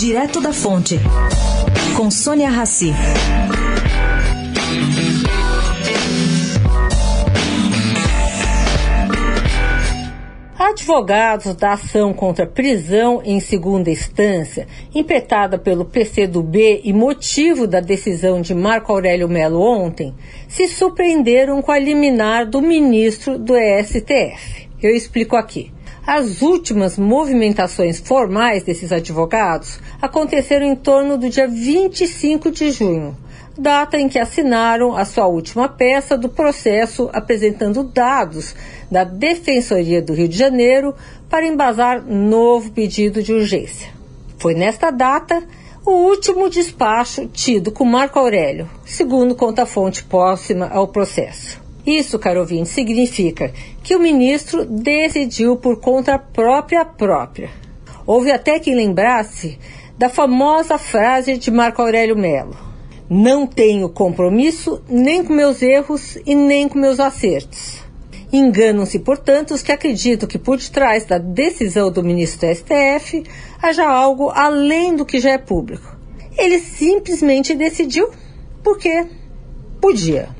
Direto da Fonte, com Sônia Rassi. Advogados da ação contra prisão em segunda instância, impetada pelo PCdoB e motivo da decisão de Marco Aurélio Melo ontem, se surpreenderam com a liminar do ministro do STF. Eu explico aqui. As últimas movimentações formais desses advogados aconteceram em torno do dia 25 de junho, data em que assinaram a sua última peça do processo apresentando dados da Defensoria do Rio de Janeiro para embasar novo pedido de urgência. Foi nesta data o último despacho tido com Marco Aurélio, segundo conta a fonte próxima ao processo. Isso, caro ouvinte, significa que o ministro decidiu por conta própria própria. Houve até quem lembrasse da famosa frase de Marco Aurélio Melo: Não tenho compromisso nem com meus erros e nem com meus acertos. Enganam-se, portanto, os que acreditam que por detrás da decisão do ministro do STF haja algo além do que já é público. Ele simplesmente decidiu porque podia.